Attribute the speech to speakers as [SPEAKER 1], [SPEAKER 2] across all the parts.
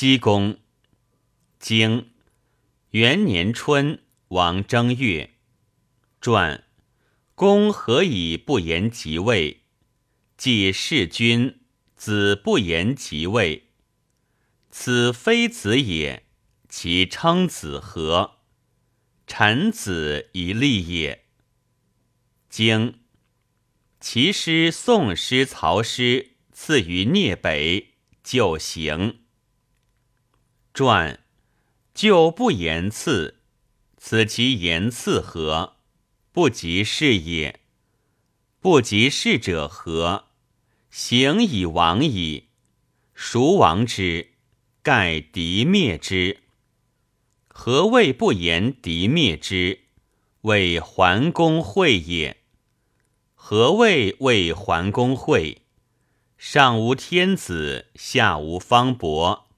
[SPEAKER 1] 西宫，经元年春，王正月。传公何以不言即位？既弑君，子不言即位，此非子也。其称子何？臣子以立也。经其师宋师曹师赐于聂北，就行。传就不言赐，此其言赐何？不及是也。不及是者何？行以亡矣。孰亡之？盖敌灭之。何谓不言敌灭之？谓桓公会也。何谓谓桓公会？上无天子，下无方伯，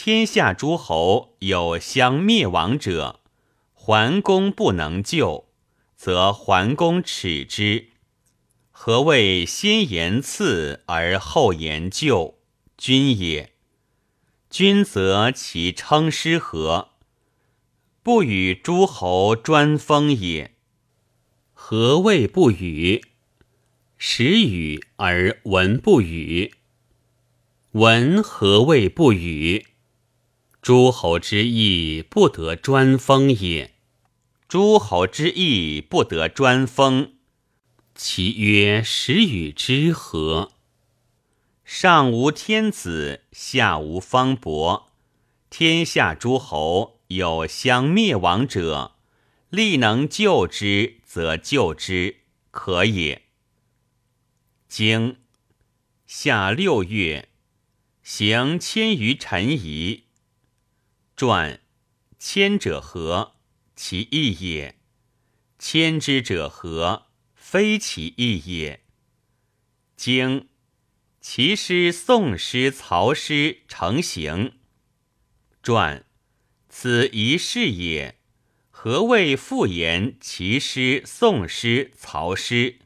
[SPEAKER 1] 天下诸侯有相灭亡者，桓公不能救。则桓公耻之。何谓先言赐而后言救？君也。君则其称师何？不与诸侯专封也。何谓不与？时与而闻不与。闻何谓不与？诸侯之意不得专封也。诸侯之意不得专封，其曰时与之何？上无天子，下无方伯，天下诸侯有相灭亡者，力能救之，则救之，可也。经夏六月，行千余陈仪。传千者何？其义也，迁之者何？非其义也。经其师宋师曹师成行。传此一事也。何谓复言其师宋师曹师？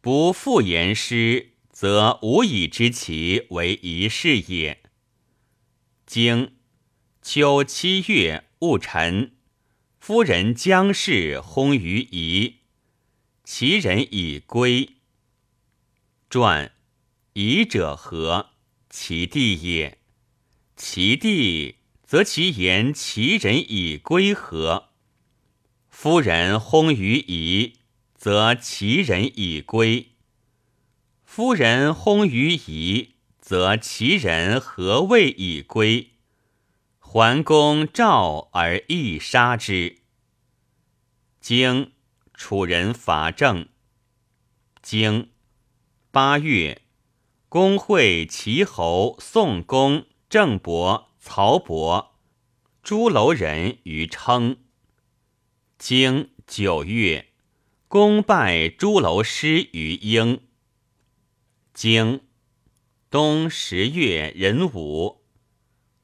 [SPEAKER 1] 不复言师，则无以知其为一事也。经秋七月戊辰。夫人将氏薨于夷，其人已归。传夷者何？其地也。其地，则其言其人已归何？夫人薨于夷，则其人已归。夫人薨于夷，则其人何谓已归？桓公召而亦杀之。经楚人伐郑。经八月，公会齐侯、宋公、郑伯、曹伯、朱楼人于称。经九月，公拜朱楼师于英。经冬十月壬午。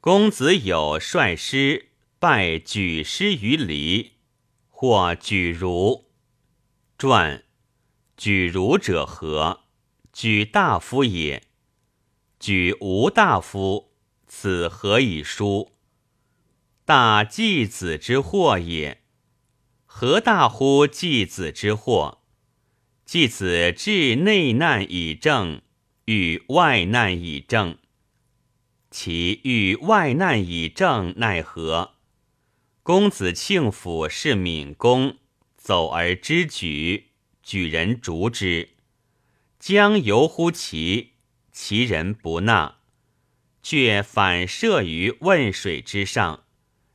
[SPEAKER 1] 公子有率师拜举师于黎，或举如。传举如者何？举大夫也。举无大夫，此何以书？大季子之祸也。何大乎季子之祸？季子治内难以正，与外难以正。其欲外难以正，奈何？公子庆府是敏公，走而知举，举人逐之，将游乎其，其人不纳，却反射于汶水之上，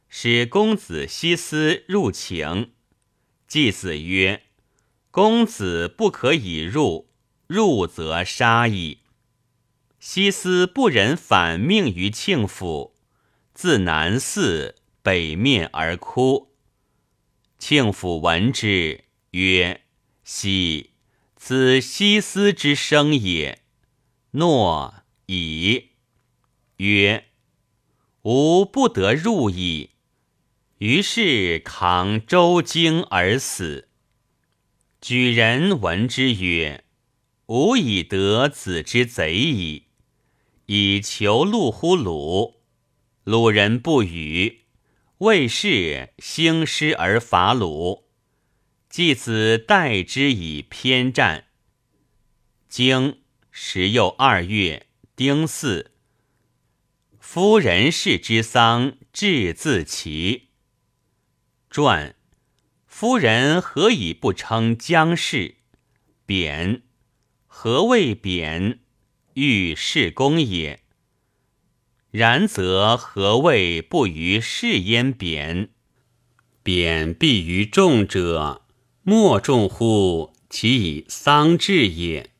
[SPEAKER 1] 使公子西斯入请。季子曰：“公子不可以入，入则杀矣。”西斯不忍反命于庆府，自南寺北面而哭。庆府闻之，曰：“喜，此西斯之生也。”诺以曰：“吾不得入矣。”于是扛周经而死。举人闻之曰：“吾以得子之贼矣。”以求戮乎鲁，鲁人不语，魏氏兴师而伐鲁，继子代之以偏战。经时又二月丁巳，夫人氏之丧，至自齐。传夫人何以不称姜氏？贬何谓贬？欲事功也。然则何谓不于事焉？贬贬必于众者，莫众乎？其以丧志也。